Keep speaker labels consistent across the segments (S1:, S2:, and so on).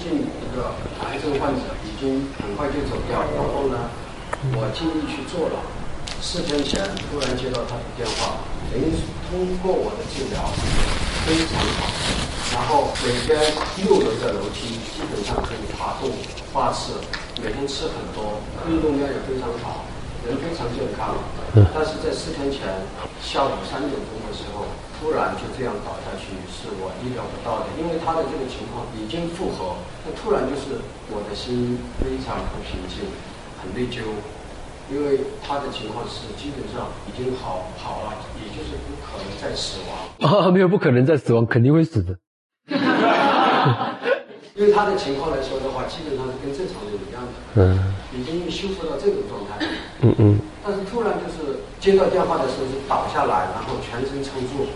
S1: 近一个癌症患者已经很快就走掉，然后呢，我尽力去做了。四天前突然接到他的电话，等于通过我的治疗非常好，然后每天六楼的楼梯基本上可以爬动八次，每天吃很多，运动量也非常好，人非常健康。但是在四天前下午三点钟的时候，突然就这样倒下去，是我意料不到的，因为他的这个情况已经复合，那突然就是我的心非常不平静，很内疚。因为他的情况是基本上已经好好了，也就是不可能再死亡。
S2: 啊，没有不可能再死亡，肯定会死的。
S1: 因为他的情况来说的话，基本上是跟正常人一样的。嗯。已经修复到这种状态。嗯嗯。但是突然就是接到电话的时候是倒下来，然后全身抽搐。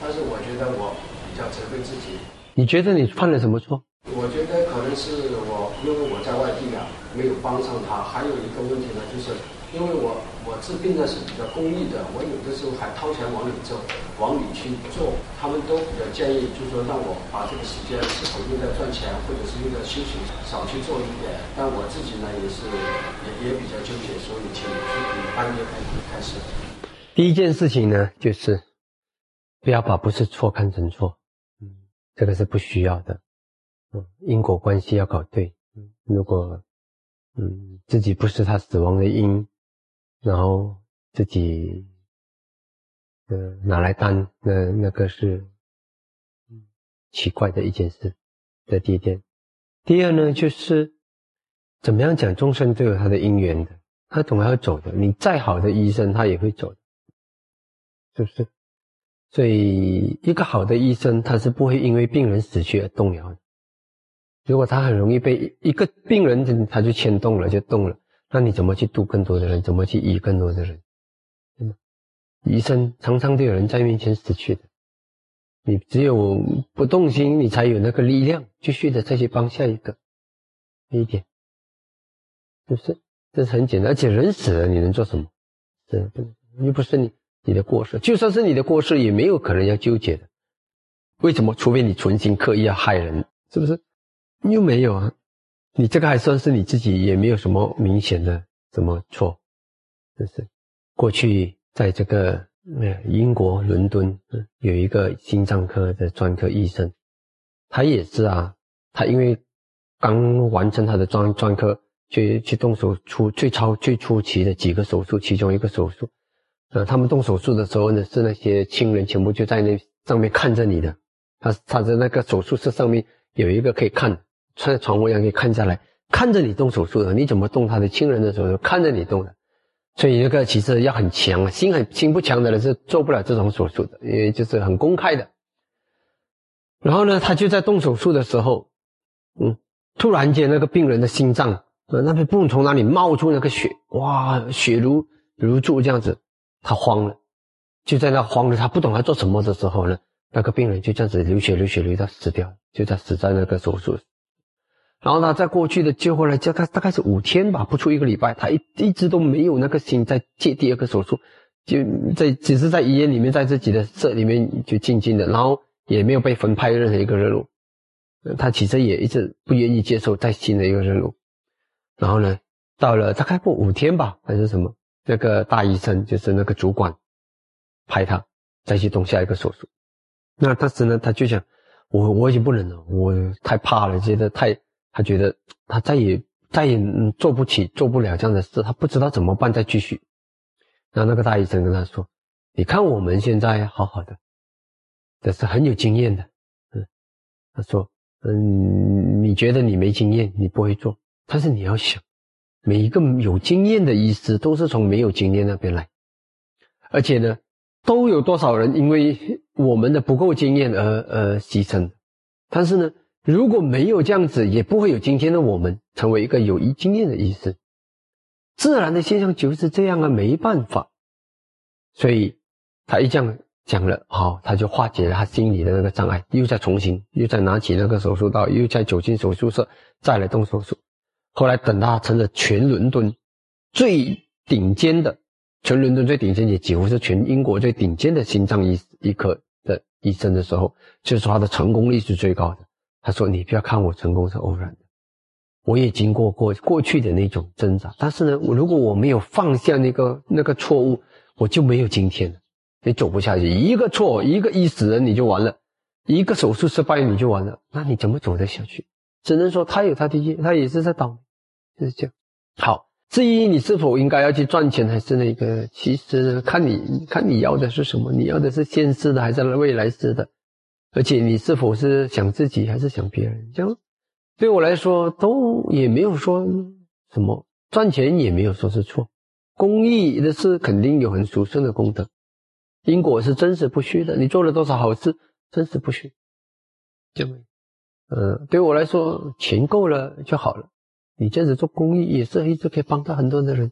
S1: 但是我觉得我比较责备自己。
S2: 你觉得你犯了什么错？
S1: 我觉得可能是我，因为我在外地啊，没有帮上他。还有一个问题呢，就是因为我我治病呢是比较公益的，我有的时候还掏钱往里走，往里去做。他们都比较建议，就是说让我把这个时间是否用在赚钱，或者是用在休息，少去做一点。但我自己呢也是也也比较纠结，所以请从半夜开始开始。
S2: 第一件事情呢，就是不要把不是错看成错，嗯，这个是不需要的。嗯，因果关系要搞对。嗯，如果嗯自己不是他死亡的因，然后自己呃拿来担，那那个是奇怪的一件事。这第一点。第二呢，就是怎么样讲，众生都有他的因缘的，他总要走的。你再好的医生，他也会走的，是不是？所以一个好的医生，他是不会因为病人死去而动摇的。如果他很容易被一个病人他就牵动了，就动了，那你怎么去度更多的人？怎么去医更多的人？嗯，医生常常都有人在面前死去的，你只有不动心，你才有那个力量继续的再去帮下一个。一点，是不是？这是很简单，而且人死了你能做什么？是，又不是你你的过失，就算是你的过失，也没有可能要纠结的。为什么？除非你存心刻意要害人，是不是？又没有啊，你这个还算是你自己，也没有什么明显的什么错，就是过去在这个英国伦敦有一个心脏科的专科医生，他也是啊，他因为刚完成他的专专科，去去动手出最超最初期的几个手术，其中一个手术，呃，他们动手术的时候呢，是那些亲人全部就在那上面看着你的，他他的那个手术室上面有一个可以看。在床位上可以看下来，看着你动手术的，你怎么动他的亲人的手术，看着你动的，所以这个其实要很强，心很心不强的人是做不了这种手术的，因为就是很公开的。然后呢，他就在动手术的时候，嗯，突然间那个病人的心脏，呃，那边不从哪里冒出那个血，哇，血如如注这样子，他慌了，就在那慌了，他不懂他做什么的时候呢，那个病人就这样子流血流血流到死掉，就在死在那个手术。然后呢在过去的接回来，大概大概是五天吧，不出一个礼拜，他一一直都没有那个心在接第二个手术，就在只是在医院里面，在自己的社里面就静静的，然后也没有被分派任何一个任务，他其实也一直不愿意接受再新的一个任务。然后呢，到了大概过五天吧，还是什么，那个大医生就是那个主管，派他再去动下一个手术。那当时呢，他就想，我我已经不能了，我太怕了，觉得太。他觉得他再也再也做不起、做不了这样的事，他不知道怎么办，再继续。然后那个大医生跟他说：“你看我们现在好好的，这是很有经验的。”嗯，他说：“嗯，你觉得你没经验，你不会做，但是你要想，每一个有经验的医师都是从没有经验那边来，而且呢，都有多少人因为我们的不够经验而而牺牲，但是呢。”如果没有这样子，也不会有今天的我们成为一个有经验的医生。自然的现象就是这样啊，没办法。所以他一这样讲了，好，他就化解了他心里的那个障碍，又再重新，又再拿起那个手术刀，又再走进手术室，再来动手术。后来等他成了全伦敦最顶尖的，全伦敦最顶尖，也几乎是全英国最顶尖的心脏医医科的医生的时候，就是他的成功率是最高的。他说：“你不要看我成功是偶然的，我也经过过过去的那种挣扎。但是呢，我如果我没有放下那个那个错误，我就没有今天了。你走不下去，一个错，一个一死人你就完了，一个手术失败你就完了，那你怎么走得下去？只能说他有他的业，他也是在倒霉，就是这样。好。”至于你是否应该要去赚钱，还是那个，其实看你看你要的是什么，你要的是现世的还是未来世的，而且你是否是想自己还是想别人，这样对我来说都也没有说什么赚钱也没有说是错，公益的事肯定有很殊胜的功德，因果是真实不虚的，你做了多少好事真实不虚，就没，呃，对我来说钱够了就好了。你这样子做公益也是一直可以帮到很多的人。